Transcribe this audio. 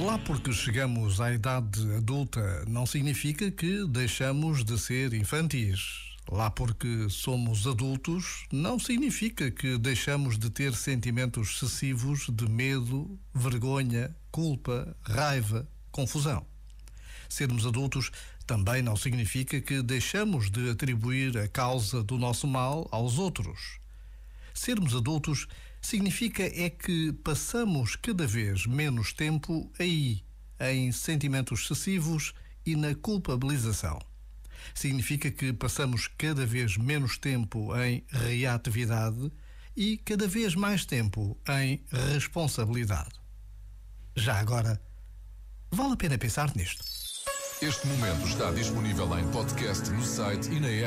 Lá porque chegamos à idade adulta não significa que deixamos de ser infantis. Lá porque somos adultos não significa que deixamos de ter sentimentos excessivos de medo, vergonha, culpa, raiva, confusão. Sermos adultos também não significa que deixamos de atribuir a causa do nosso mal aos outros. Sermos adultos significa é que passamos cada vez menos tempo aí, em sentimentos excessivos e na culpabilização. Significa que passamos cada vez menos tempo em reatividade e cada vez mais tempo em responsabilidade. Já agora, vale a pena pensar nisto. Este momento está disponível em podcast no site e na app.